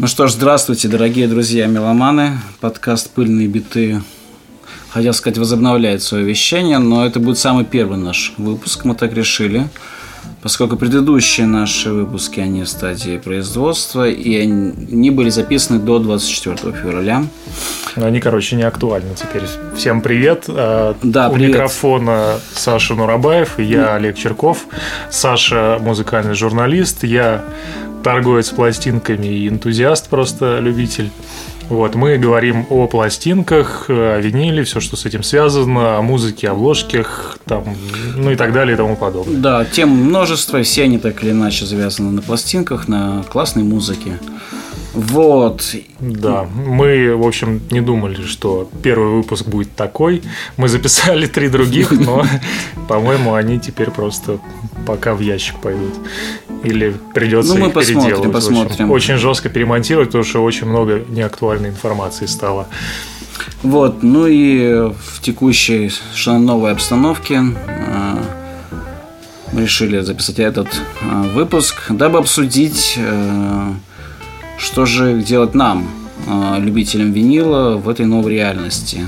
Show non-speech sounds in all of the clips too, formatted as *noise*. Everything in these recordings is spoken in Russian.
Ну что ж, здравствуйте, дорогие друзья меломаны. Подкаст «Пыльные биты» хотел сказать, возобновляет свое вещание, но это будет самый первый наш выпуск, мы так решили. Поскольку предыдущие наши выпуски, они в стадии производства, и они были записаны до 24 февраля. Они, короче, не актуальны теперь. Всем привет. А, да, У привет. микрофона Саша Нурабаев, я Олег Черков. Саша музыкальный журналист, я торговец пластинками и энтузиаст, просто любитель. Вот, мы говорим о пластинках, о виниле, все, что с этим связано, о музыке, обложках, там, ну и так далее и тому подобное. Да, тем множество, все они так или иначе завязаны на пластинках, на классной музыке. Вот. Да, мы, в общем, не думали, что первый выпуск будет такой. Мы записали три других, но, *laughs* по-моему, они теперь просто пока в ящик пойдут. Или придется ну, мы их посмотрим, переделывать. посмотрим. Очень, очень жестко перемонтировать, потому что очень много неактуальной информации стало. Вот, ну и в текущей новой обстановке э, мы решили записать этот э, выпуск, дабы обсудить, э, что же делать нам, любителям винила, в этой новой реальности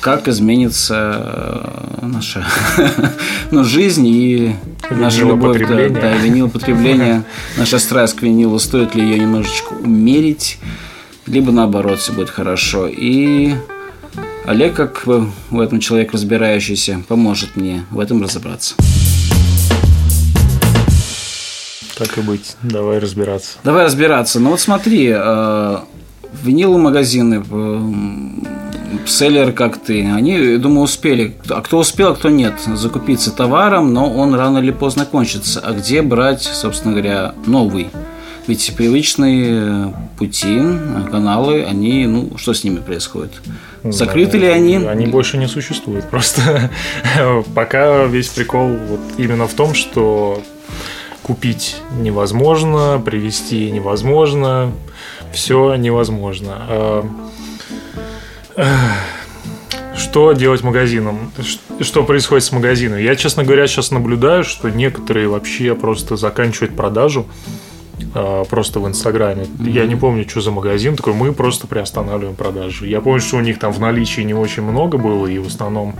как изменится наша *laughs* ну, жизнь и наша любовь да, да, винил потребление, *laughs* наша страсть к винилу, стоит ли ее немножечко умерить, либо наоборот все будет хорошо. И Олег, как в этом человек разбирающийся, поможет мне в этом разобраться. Так и быть, давай разбираться. Давай разбираться. Ну вот смотри, э, виниловые магазины, селлер как ты, они, думаю, успели. А кто успел, а кто нет, закупиться товаром, но он рано или поздно кончится. А где брать, собственно говоря, новый? Ведь привычные пути, каналы, они, ну, что с ними происходит? Закрыты да, ли они? Они больше не существуют. Просто *laughs* пока весь прикол вот именно в том, что купить невозможно, привезти невозможно, все невозможно. А, что делать магазинам? Что происходит с магазином? Я, честно говоря, сейчас наблюдаю, что некоторые вообще просто заканчивают продажу а, просто в Инстаграме. Mm-hmm. Я не помню, что за магазин такой. Мы просто приостанавливаем продажу. Я помню, что у них там в наличии не очень много было, и в основном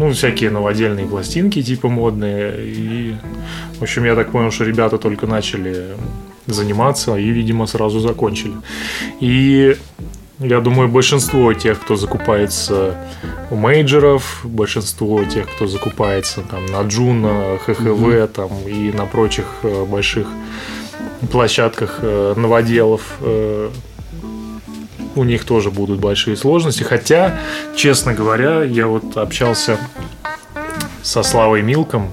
ну, всякие новодельные пластинки типа модные. И, в общем, я так понял, что ребята только начали заниматься и, видимо, сразу закончили. И я думаю, большинство тех, кто закупается у мейджеров, большинство тех, кто закупается там на Juno, HHV mm-hmm. там, и на прочих э, больших площадках э, новоделов, э, у них тоже будут большие сложности. Хотя, честно говоря, я вот общался со Славой Милком,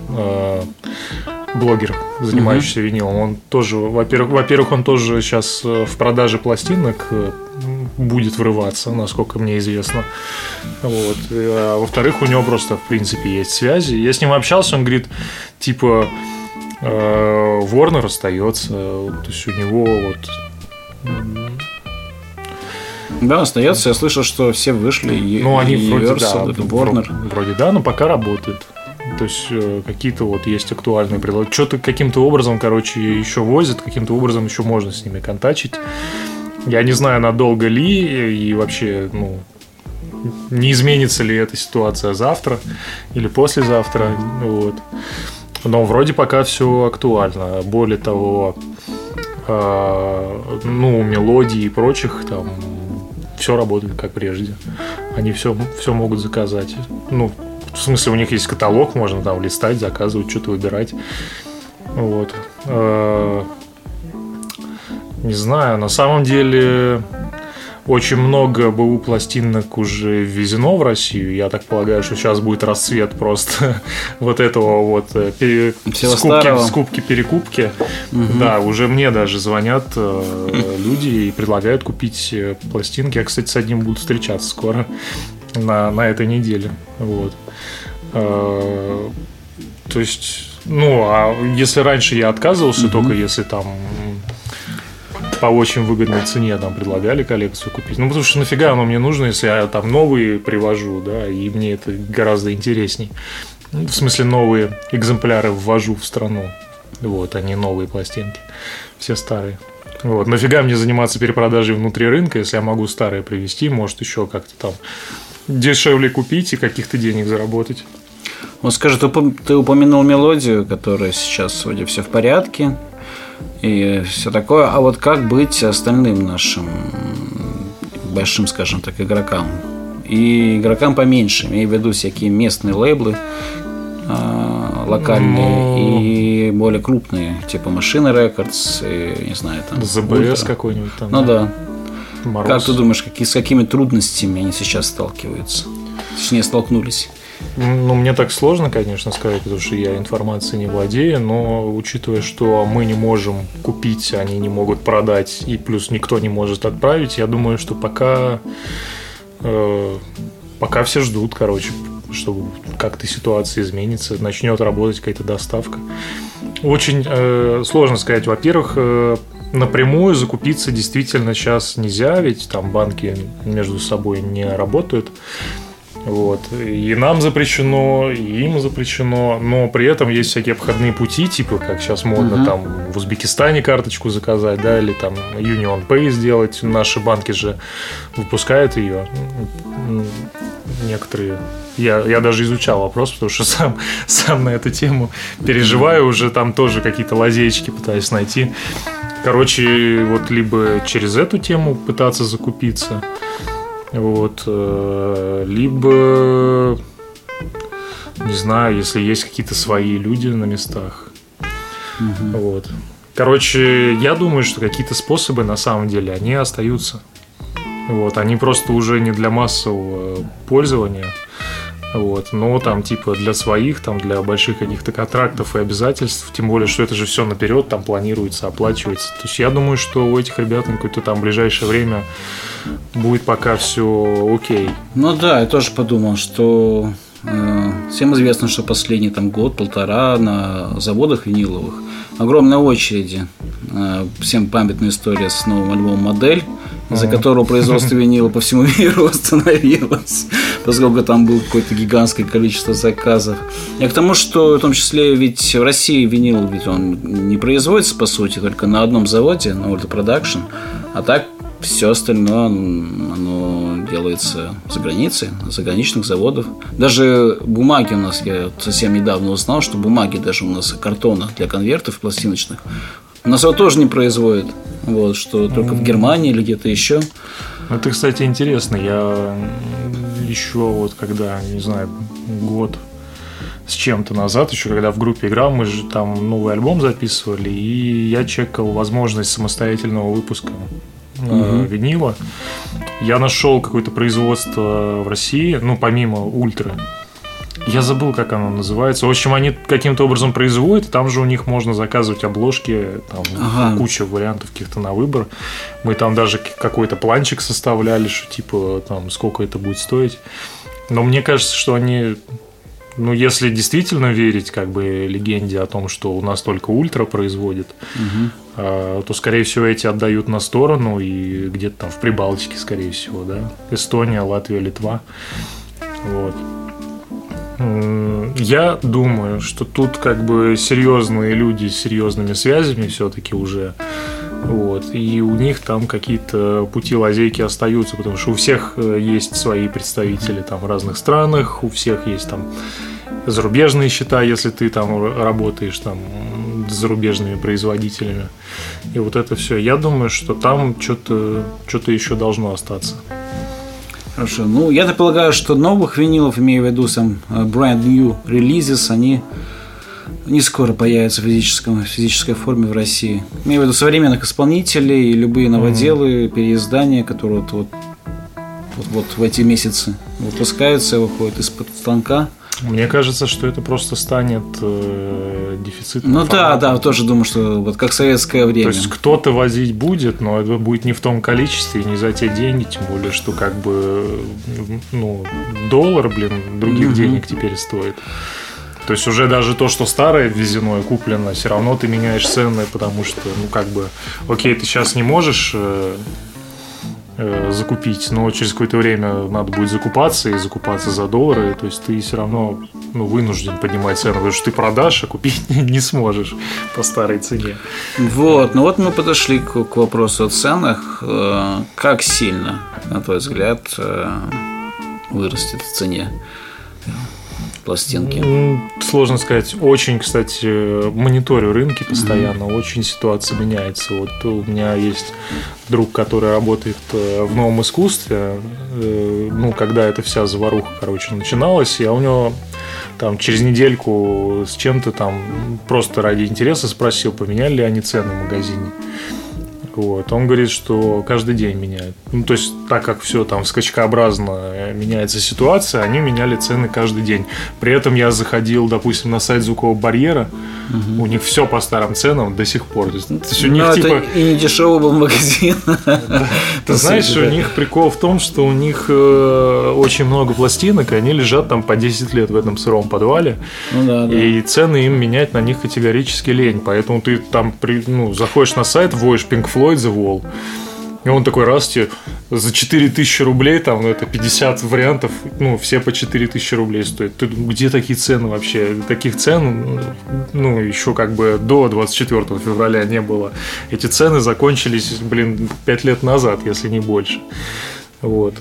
блогер, занимающийся mm-hmm. винилом. Он тоже, во-первых, во-первых, он тоже сейчас в продаже пластинок будет врываться, насколько мне известно. Вот. А во-вторых, у него просто, в принципе, есть связи. Я с ним общался, он говорит, типа, э, Ворнер остается, то есть у него вот да, остается. Я слышал, что все вышли. Ну, они вроде да, Warner. вроде да, но пока работают. То есть э, какие-то вот есть актуальные предложения. Что-то каким-то образом, короче, еще возят, каким-то образом еще можно с ними контачить. Я не знаю, надолго ли и вообще, ну, не изменится ли эта ситуация завтра или послезавтра. Вот. Но вроде пока все актуально. Более того, э, ну, мелодии и прочих там все работает как прежде. Они все, все могут заказать. Ну, в смысле, у них есть каталог, можно там листать, заказывать, что-то выбирать. Вот. Э, не знаю, на самом деле очень много БУ пластинок уже ввезено в Россию. Я так полагаю, что сейчас будет расцвет просто *laughs* вот этого вот э, пере... скупки, скупки, перекупки. Угу. Да, уже мне даже звонят э, *laughs* люди и предлагают купить э, пластинки. Я, кстати, с одним буду встречаться скоро на, на этой неделе. Вот. То есть, ну, а если раньше я отказывался, угу. только если там по очень выгодной цене там предлагали коллекцию купить. Ну, потому что нафига оно мне нужно, если я там новые привожу, да, и мне это гораздо интересней. Ну, в смысле, новые экземпляры ввожу в страну. Вот, а новые пластинки. Все старые. Вот. Нафига мне заниматься перепродажей внутри рынка, если я могу старые привезти, может еще как-то там дешевле купить и каких-то денег заработать. Вот скажи, ты упомянул мелодию, которая сейчас вроде все в порядке и все такое. А вот как быть остальным нашим большим, скажем так, игрокам? И игрокам поменьше, имею в виду всякие местные лейблы, а, локальные Но... Ну. и более крупные, типа Машины Рекордс, и, не знаю, там... ЗБС какой-нибудь там. Ну да. да. Мороз. Как ты думаешь, какие, с какими трудностями они сейчас сталкиваются? Точнее, столкнулись? Ну, мне так сложно, конечно, сказать, потому что я информацией не владею, но учитывая, что мы не можем купить, они не могут продать, и плюс никто не может отправить, я думаю, что пока, э, пока все ждут, короче, что как-то ситуация изменится, начнет работать какая-то доставка. Очень э, сложно сказать. Во-первых, э, напрямую закупиться действительно сейчас нельзя, ведь там банки между собой не работают. Вот. И нам запрещено, и им запрещено, но при этом есть всякие обходные пути, типа как сейчас модно uh-huh. там в Узбекистане карточку заказать, да, или там Union Pay сделать. Наши банки же выпускают ее. Некоторые. Я, я даже изучал вопрос, потому что *laughs* сам, сам на эту тему переживаю, уже там тоже какие-то лазейки пытаюсь найти. Короче, вот либо через эту тему пытаться закупиться, вот. Э, либо, не знаю, если есть какие-то свои люди на местах. Угу. Вот. Короче, я думаю, что какие-то способы на самом деле, они остаются. Вот, они просто уже не для массового пользования. Вот. Но там, типа, для своих, там, для больших каких-то контрактов и обязательств, тем более, что это же все наперед, там планируется, оплачивается. То есть я думаю, что у этих ребят на какое-то там ближайшее время будет пока все окей. Ну да, я тоже подумал, что э, всем известно, что последний там год-полтора на заводах виниловых огромные очереди. Э, всем памятная история с новым альбомом «Модель», из-за которого производство винила по всему *laughs* миру остановилось, поскольку там было какое-то гигантское количество заказов. Я к тому, что в том числе ведь в России винил ведь он не производится, по сути, только на одном заводе, на World Production, а так все остальное оно делается за границей, заграничных заводов. Даже бумаги у нас, я совсем недавно узнал, что бумаги даже у нас картона для конвертов пластиночных у нас его тоже не производят. Вот, что только в Германии или где-то еще. Это, кстати, интересно. Я еще вот когда, не знаю, год с чем-то назад, еще когда в группе играл, мы же там новый альбом записывали, и я чекал возможность самостоятельного выпуска угу. винила. Я нашел какое-то производство в России, ну, помимо Ультра. Я забыл, как оно называется. В общем, они каким-то образом производят, там же у них можно заказывать обложки, там ага. куча вариантов каких-то на выбор. Мы там даже какой-то планчик составляли, что типа там сколько это будет стоить. Но мне кажется, что они ну, если действительно верить как бы легенде о том, что у нас только ультра производит, угу. то, скорее всего, эти отдают на сторону и где-то там в Прибалтике, скорее всего, да. Эстония, Латвия, Литва. Вот. Я думаю, что тут как бы серьезные люди с серьезными связями все-таки уже. Вот, и у них там какие-то пути лазейки остаются, потому что у всех э, есть свои представители там в разных странах, у всех есть там зарубежные счета, если ты там работаешь там с зарубежными производителями. И вот это все. Я думаю, что там что-то что еще должно остаться. Хорошо. Ну, я так полагаю, что новых винилов, имею в виду сам э, brand new releases, они не скоро появятся в физическом, физической форме в России. Имею в виду современных исполнителей, любые новоделы, mm-hmm. переиздания, которые вот, вот, вот, вот в эти месяцы выпускаются, выходят из-под станка. Мне кажется, что это просто станет э, дефицитом. Ну формата. да, да, тоже думаю, что вот как советское время. То есть кто-то возить будет, но это будет не в том количестве и не за те деньги, тем более, что как бы ну, доллар, блин, других угу. денег теперь стоит. То есть уже даже то, что старое ввезено и куплено, все равно ты меняешь цены, потому что, ну, как бы, окей, ты сейчас не можешь э, закупить, но через какое-то время надо будет закупаться и закупаться за доллары, то есть ты все равно ну, вынужден поднимать цену, потому что ты продашь, а купить *laughs* не сможешь по старой цене. Вот, ну вот мы подошли к, к вопросу о ценах. Э, как сильно, на твой взгляд, э, вырастет в цене пластинки? Сложно сказать. Очень, кстати, мониторю рынки постоянно. Mm-hmm. Очень ситуация меняется. Вот у меня есть друг, который работает э, в новом искусстве. Э, ну, когда эта вся заваруха, короче, начиналась, я у него там через недельку с чем-то там просто ради интереса спросил, поменяли ли они цены в магазине. Вот. Он говорит, что каждый день меняют. Ну, то есть, так как все там скачкообразно меняется ситуация, они меняли цены каждый день. При этом я заходил, допустим, на сайт звукового барьера, угу. у них все по старым ценам до сих пор. То есть, то есть у них, типа... и не дешевый был магазин. *laughs* *laughs* Ты знаешь, у них прикол в том, что у них э, очень много пластинок, и они лежат там по 10 лет в этом сыром подвале. Ну и цены им менять на них категорически лень. Поэтому ты там ну, заходишь на сайт, вводишь Pink Floyd, Floyd The Wall. И он такой раз тебе за 4000 рублей, там, ну, это 50 вариантов, ну, все по 4000 рублей стоят. Ты, где такие цены вообще? Таких цен, ну, еще как бы до 24 февраля не было. Эти цены закончились, блин, 5 лет назад, если не больше. Вот.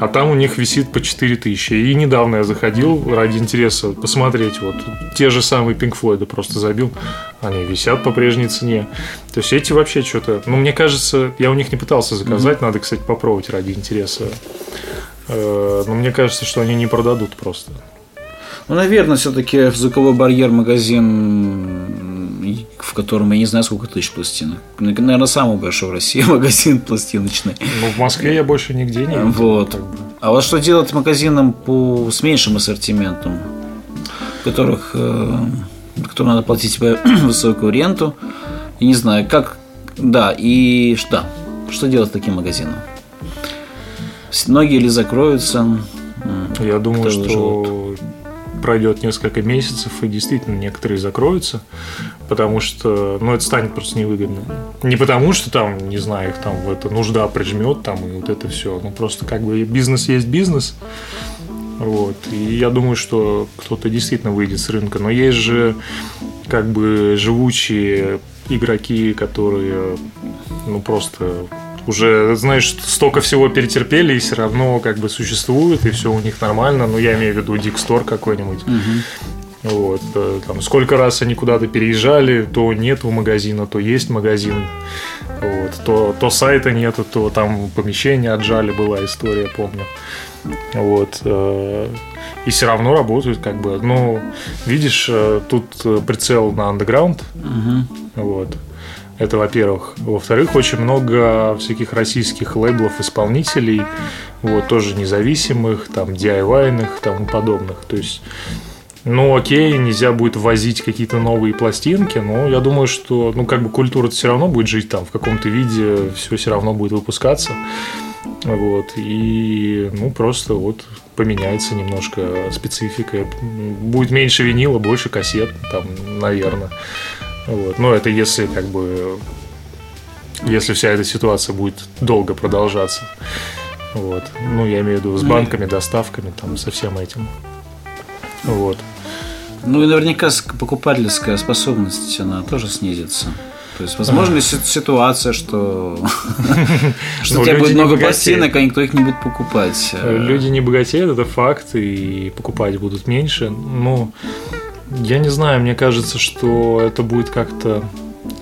А там у них висит по 4000. И недавно я заходил ради интереса посмотреть. Вот те же самые Pink Floyd просто забил. Они висят по прежней цене. То есть эти вообще что-то... Ну, мне кажется, я у них не пытался заказать. Mm-hmm. Надо, кстати, попробовать ради интереса. Э, но мне кажется, что они не продадут просто. Ну, наверное, все-таки звуковой барьер магазин, в котором я не знаю, сколько тысяч пластинок. Наверное, самый большой в России *laughs* магазин пластиночный. Ну, в Москве я больше нигде не видел. Вот. Как бы. А вот что делать магазинам по, с меньшим ассортиментом, в которых, э, которым надо платить *clears throat* высокую ренту? Я не знаю, как... Да, и что? Что делать с таким магазином? Многие ли закроются? Я думаю, что живут? Пройдет несколько месяцев, и действительно некоторые закроются, потому что, ну, это станет просто невыгодно. Не потому, что там, не знаю, их там в это нужда прижмет, там, и вот это все. Ну, просто как бы бизнес есть бизнес. Вот. И я думаю, что кто-то действительно выйдет с рынка. Но есть же как бы живучие игроки, которые ну просто уже, знаешь, столько всего перетерпели и все равно как бы существуют, и все у них нормально. Ну, я имею в виду Дикстор какой-нибудь. Угу. Вот, э, там, сколько раз они куда-то переезжали, то нет у магазина, то есть магазин. Вот, то, то сайта нету, то там помещение отжали, была история, помню. Вот. Э, и все равно работают, как бы. Ну, видишь, э, тут прицел на андеграунд. Угу. Вот. Это, во-первых. Во-вторых, очень много всяких российских лейблов, исполнителей, вот, тоже независимых, там, DIY-ных, тому подобных. То есть, ну, окей, нельзя будет возить какие-то новые пластинки, но я думаю, что, ну, как бы культура все равно будет жить там в каком-то виде, все все равно будет выпускаться. Вот, и, ну, просто вот поменяется немножко специфика. Будет меньше винила, больше кассет, там, наверное. Вот. Но это если как бы если вся эта ситуация будет долго продолжаться. Вот. Ну, я имею в виду с ну банками, доставками, там, со всем этим. Вот. Ну и наверняка покупательская способность, она тоже снизится. То есть, возможно, ли ситуация, что, *laughs* что ну, у тебя будет много пластинок, а никто их не будет покупать. Люди не богатеют, это факт, и покупать будут меньше. Но я не знаю, мне кажется, что это будет как-то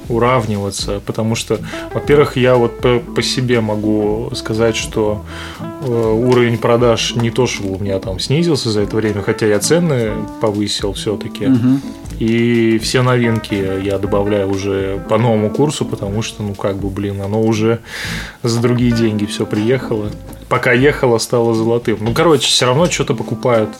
уравниваться, потому что, во-первых, я вот по, по себе могу сказать, что э, уровень продаж не то, что у меня там снизился за это время, хотя я цены повысил все-таки. Угу. И все новинки я добавляю уже по новому курсу, потому что, ну, как бы, блин, оно уже за другие деньги все приехало. Пока ехало, стало золотым. Ну, короче, все равно что-то покупают.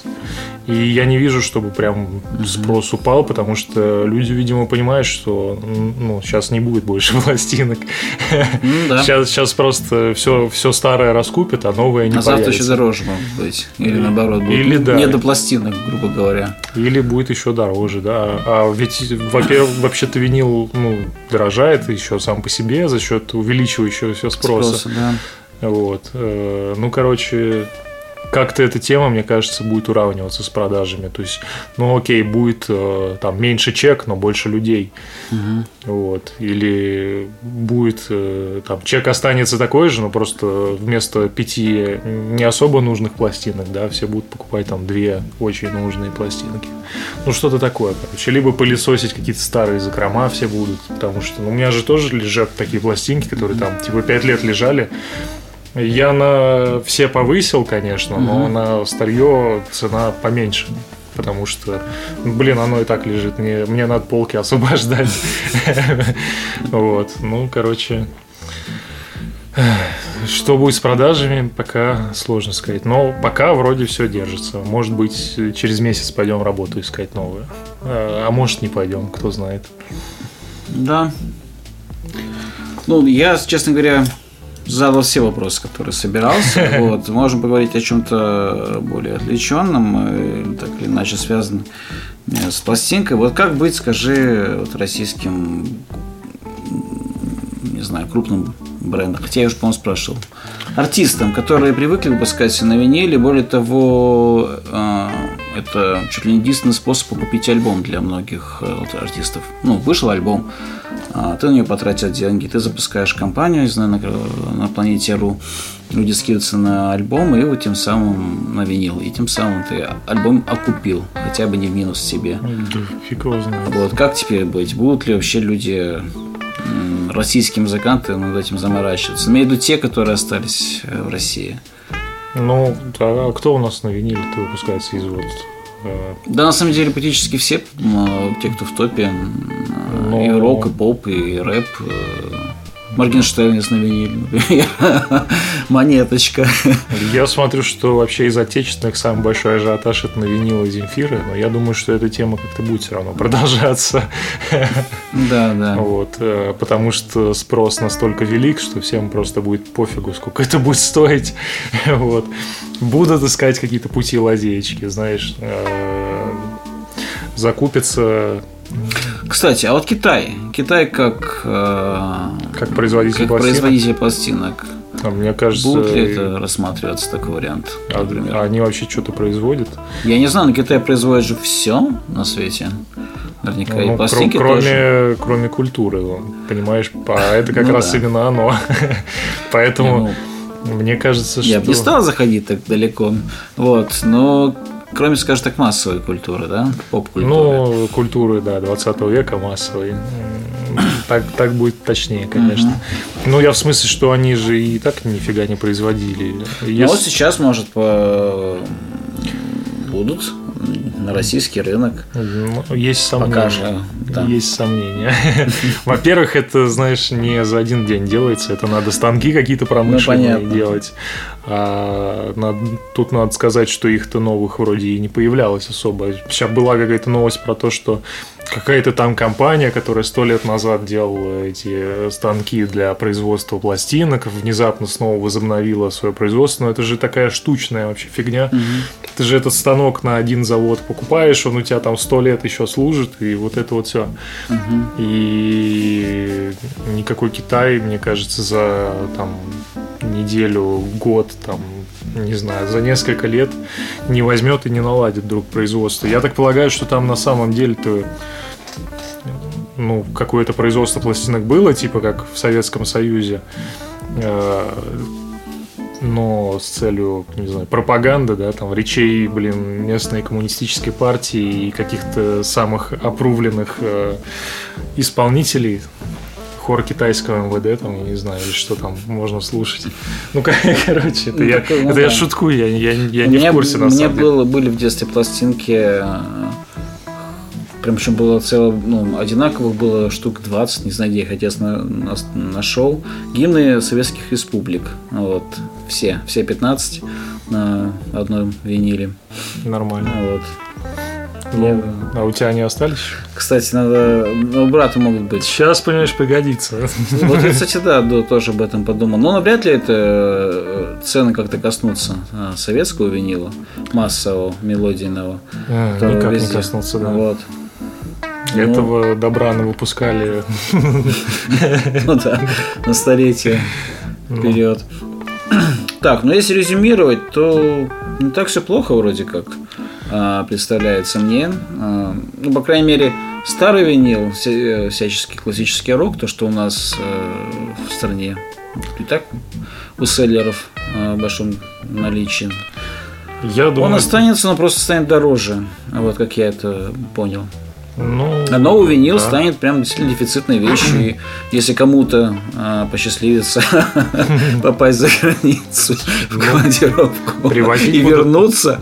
И я не вижу, чтобы прям спрос упал, потому что люди, видимо, понимают, что ну, сейчас не будет больше *laughs* пластинок. Ну, да. Сейчас, сейчас просто все, все старое раскупят, а новое не А завтра появится. еще дороже может быть. Или наоборот, будет Или да. не до пластинок, грубо говоря. Или будет еще дороже, да. А ведь, во-первых, *laughs* вообще-то винил ну, дорожает еще сам по себе за счет увеличивающегося спроса. Спроса, да. Вот. Э, Ну, короче, как-то эта тема, мне кажется, будет уравниваться с продажами. То есть, ну окей, будет э, там меньше чек, но больше людей. Вот. Или будет э, там чек останется такой же, но просто вместо пяти не особо нужных пластинок, да, все будут покупать там две очень нужные пластинки. Ну, что-то такое, короче. Либо пылесосить какие-то старые закрома все будут, потому что ну, у меня же тоже лежат такие пластинки, которые там типа пять лет лежали. Я на все повысил, конечно, но на старье цена поменьше. Потому что, блин, оно и так лежит. Мне, мне надо полки освобождать. *laughs* Вот. Ну, короче. Что будет с продажами, пока сложно сказать. Но пока вроде все держится. Может быть, через месяц пойдем работу искать новую. А а может, не пойдем, кто знает. Да. Ну, я, честно говоря, задал все вопросы, которые собирался. *laughs* Вот. Можем поговорить о чем-то более отвлеченном, э, так или иначе связанном э, с пластинкой. Вот как быть, скажи, вот российским, не знаю, крупным брендом, хотя я уже, по-моему, спрашивал, артистам, которые привыкли выпускать на виниле, более того, э, это чуть ли не единственный способ купить альбом для многих э, вот артистов. Ну, вышел альбом, а, ты на нее потратил деньги, ты запускаешь компанию, не знаю, на, на планете РУ, люди скидываются на альбом, и вот тем самым на винил, и тем самым ты альбом окупил, хотя бы не в минус себе. Да, фиг его знает. Вот как теперь быть? Будут ли вообще люди, российские музыканты, над этим заморачиваться? Имею в виду те, которые остались э, в России. Ну, а кто у нас на виниле-то выпускается из вот э, Да, на самом деле, практически все, те, кто в топе, м, Ну. и рок, и поп, и рэп. Моргенштерн виниле, например. *laughs* Монеточка. Я смотрю, что вообще из отечественных самый большой ажиотаж это на винил и Земфиры, но я думаю, что эта тема как-то будет все равно продолжаться. Да, да. Вот, э, потому что спрос настолько велик, что всем просто будет пофигу, сколько это будет стоить. *laughs* Вот. Будут искать какие-то пути лазеечки, знаешь. э, Закупится Кстати, а вот Китай. Китай как, э, как производитель как пластинок. производитель пластинок. А Мне кажется, Будет ли это рассматриваться такой вариант? а- например? а они вообще что-то производят? Я не знаю, но Китай производит же все на свете. Наверняка Ну, и кро- пластинки кроме, тоже. кроме культуры, понимаешь, а это как Ну раз да. именно оно. *laughs* Поэтому Не, мне кажется, что... Я бы не стал заходить так далеко. Вот, но кроме, скажем так, массовой культуры, да? Поп-культуры. Ну, культуры, да, 20 века массовой. Так, так будет точнее, конечно. Ну, я в смысле, что они же и так нифига не производили. Ну, Если- вот сейчас, может, по... будут на российский рынок. Ну, Есть сомнения. Пока же, да. Есть сомнения. *laughs* Во-первых, это, знаешь, не за один день делается. Это надо станки какие-то промышленные Ну, понятно. делать. А надо- тут надо сказать, что их-то новых вроде и не появлялось особо. Сейчас была какая-то новость про то, что какая-то там компания, которая сто лет назад делала эти станки для производства пластинок, внезапно снова возобновила свое производство. Но это же такая штучная вообще фигня. Ты же этот станок на один завод покупаешь, он у тебя там сто лет еще служит, и вот это вот все. И никакой Китай, мне кажется, за там неделю, год, там, не знаю, за несколько лет не возьмет и не наладит вдруг производство. Я так полагаю, что там на самом деле-то ну, какое-то производство пластинок было, типа как в Советском Союзе, э, но с целью, не знаю, пропаганды, да, там, речей, блин, местной коммунистической партии и каких-то самых опрувленных э, исполнителей, хор китайского МВД, там, я не знаю, или что там можно слушать. Ну, кор- *laughs* короче, это, Ну, я, такое, ну это я да. шуткую, я, я, я У не меня- в курсе, на У самом деле. было, были в детстве пластинки, э, прям причем было целое, ну, одинаковых было штук 20, не знаю, где я их отец на- на- нашел. Гимны советских республик, вот, все, все 15. на одном виниле. Нормально. Вот. Ну, а у тебя они остались? Кстати, надо... Ну, у брата могут быть. Сейчас, понимаешь, пригодится. Вот я, кстати, да, да, тоже об этом подумал. Но навряд ли это э, цены как-то коснутся а, советского винила, массового, мелодийного. А, Никак не везде. коснуться, да. Вот. Этого добра на выпускали. Ну да, на столетие Ну. вперед. Так, ну если резюмировать, то не так все плохо вроде как представляется мне. А, Ну, по крайней мере, старый винил, вся- всяческий классический рок, то, что у нас э, в стране и так у селлеров э, в большом наличии. Я Он думаю, останется, но просто станет дороже. Вот как я это понял. ну, А новый винил да. станет прям действительно дефицитной вещью. И если кому-то а, посчастливится *laughs* попасть за границу в командировку Ну, и вернуться,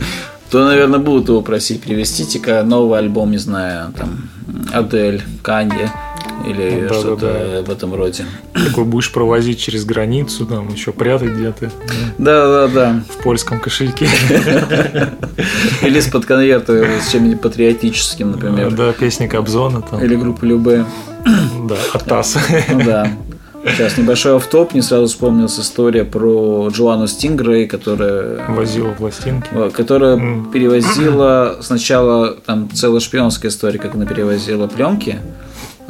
то, наверное, будут его просить привезти-ка новый альбом, не знаю, там, Адель, Канье или Да-да-да. что-то в этом роде. Такой будешь провозить через границу, там еще прятать где-то Да-да-да. в польском кошельке. *laughs* Или из-под конверта с чем-нибудь патриотическим, например. Да, песни Кобзона там. Или группы Любе. Да, Атас. Ну да. Сейчас небольшой автоп, не сразу вспомнилась история про Джоанну Стингрей, которая, Возила пластинки. э, которая М. перевозила сначала там целая шпионская история, как она перевозила пленки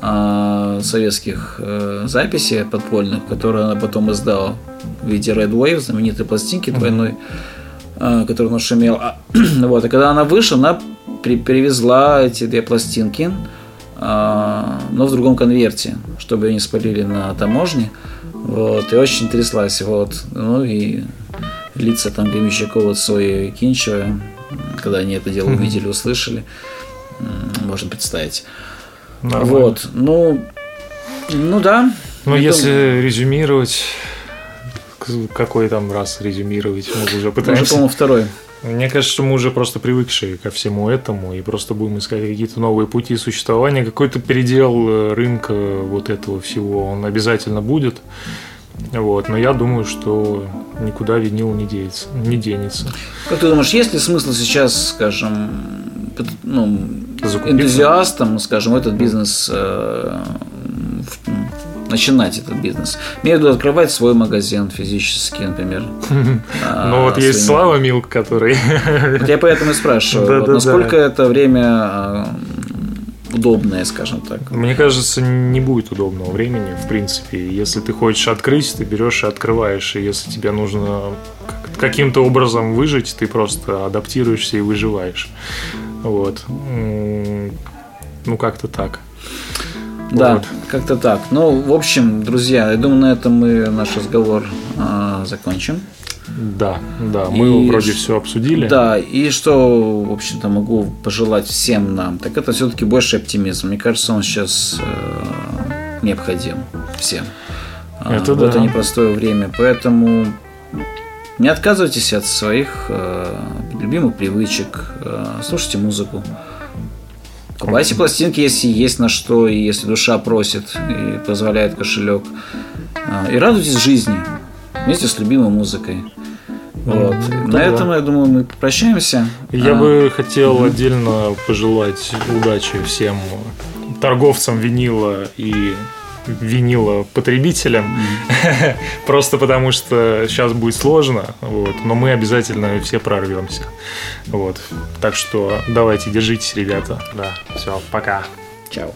а, советских э, записей подпольных, которые она потом издала в виде Red Wave, знаменитой пластинки двойной, а, которую она шумела. А, *clears throat* вот, и когда она вышла, она при- привезла эти две пластинки, но в другом конверте, чтобы ее не спалили на таможне. Вот, и очень тряслась. Вот. Ну и лица там Гремещакова, Цоя и Кинчева, когда они это дело увидели, услышали, можно представить. Нормально. Вот, ну, ну да. Ну, если резюмировать, к- какой там раз резюмировать, мы уже Уже, пытаемся. по-моему, второй. Мне кажется, мы уже просто привыкшие ко всему этому и просто будем искать какие-то новые пути существования. Какой-то передел э, рынка вот этого всего, он обязательно будет. Вот, но я думаю, что никуда винил не денется. Не денется. Как ты думаешь, есть ли смысл сейчас, скажем, ну, Закупиться? энтузиастам, скажем, этот бизнес э, начинать этот бизнес? Имею в виду открывать свой магазин физически, например. *laughs* а, Ну вот есть Слава Милк, который... Вот я поэтому и спрашиваю, насколько это время э, удобное, скажем так. Мне кажется, не будет удобного времени, в принципе. Если ты хочешь открыть, ты берешь и открываешь. И если тебе нужно как- каким-то образом выжить, ты просто адаптируешься и выживаешь. Вот. Ну, как-то так. Да, Вот. как-то так. Ну, в общем, друзья, я думаю, на этом мы наш разговор а, закончим. Да, да, мы И вроде все обсудили. Да, и что, в общем-то, могу пожелать всем нам, так это все-таки больше оптимизм. Мне кажется, он сейчас э, необходим всем. А, Это в это да. непростое время. Поэтому не отказывайтесь от своих э, любимых привычек, э, слушайте музыку. Покупайте пластинки, если есть на что, и если душа просит и позволяет кошелек. А, И радуйтесь жизни вместе с любимой музыкой. Вот. Ну, На этом, я думаю, мы попрощаемся. Я А, бы хотел отдельно пожелать удачи всем торговцам винила и винила потребителям. *laughs* Просто потому что сейчас будет сложно, вот, но мы обязательно все прорвемся. Вот. Так что давайте, держитесь, ребята. Да, все, пока. Чао.